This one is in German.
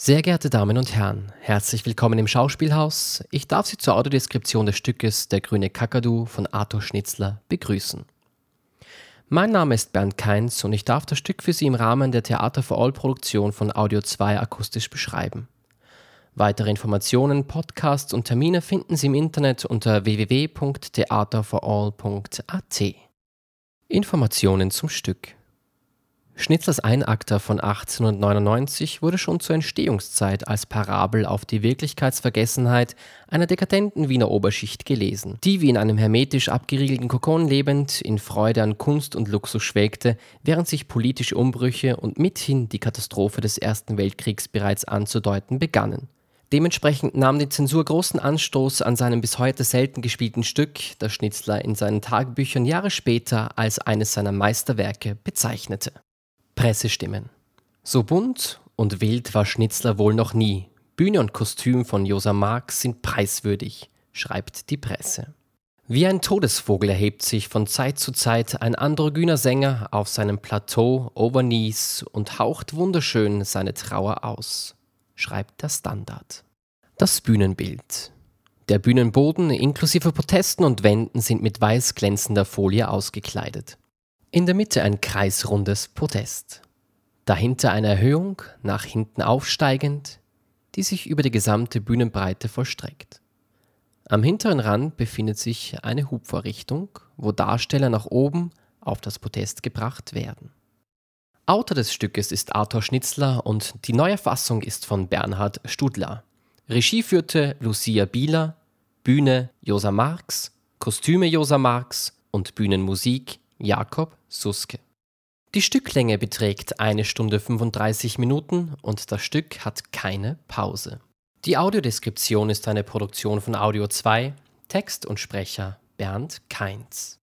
Sehr geehrte Damen und Herren, herzlich willkommen im Schauspielhaus. Ich darf Sie zur Audiodeskription des Stückes Der grüne Kakadu von Arthur Schnitzler begrüßen. Mein Name ist Bernd Keins und ich darf das Stück für Sie im Rahmen der Theater for All Produktion von Audio 2 akustisch beschreiben. Weitere Informationen, Podcasts und Termine finden Sie im Internet unter www.theaterforall.at. Informationen zum Stück Schnitzlers Einakter von 1899 wurde schon zur Entstehungszeit als Parabel auf die Wirklichkeitsvergessenheit einer dekadenten Wiener Oberschicht gelesen, die wie in einem hermetisch abgeriegelten Kokon lebend in Freude an Kunst und Luxus schwelgte, während sich politische Umbrüche und mithin die Katastrophe des Ersten Weltkriegs bereits anzudeuten begannen. Dementsprechend nahm die Zensur großen Anstoß an seinem bis heute selten gespielten Stück, das Schnitzler in seinen Tagebüchern Jahre später als eines seiner Meisterwerke bezeichnete. Pressestimmen. So bunt und wild war Schnitzler wohl noch nie. Bühne und Kostüm von Josa Marx sind preiswürdig, schreibt die Presse. Wie ein Todesvogel erhebt sich von Zeit zu Zeit ein androgyner Sänger auf seinem Plateau over Nies und haucht wunderschön seine Trauer aus, schreibt der Standard. Das Bühnenbild. Der Bühnenboden inklusive Protesten und Wänden sind mit weiß glänzender Folie ausgekleidet. In der Mitte ein kreisrundes Podest. Dahinter eine Erhöhung, nach hinten aufsteigend, die sich über die gesamte Bühnenbreite vollstreckt. Am hinteren Rand befindet sich eine Hubvorrichtung, wo Darsteller nach oben auf das Podest gebracht werden. Autor des Stückes ist Arthur Schnitzler und die neue Fassung ist von Bernhard Studler. Regie führte Lucia Bieler, Bühne Josa Marx, Kostüme Josa Marx und Bühnenmusik Jakob Suske. Die Stücklänge beträgt eine Stunde 35 Minuten und das Stück hat keine Pause. Die Audiodeskription ist eine Produktion von Audio 2, Text und Sprecher Bernd Kainz.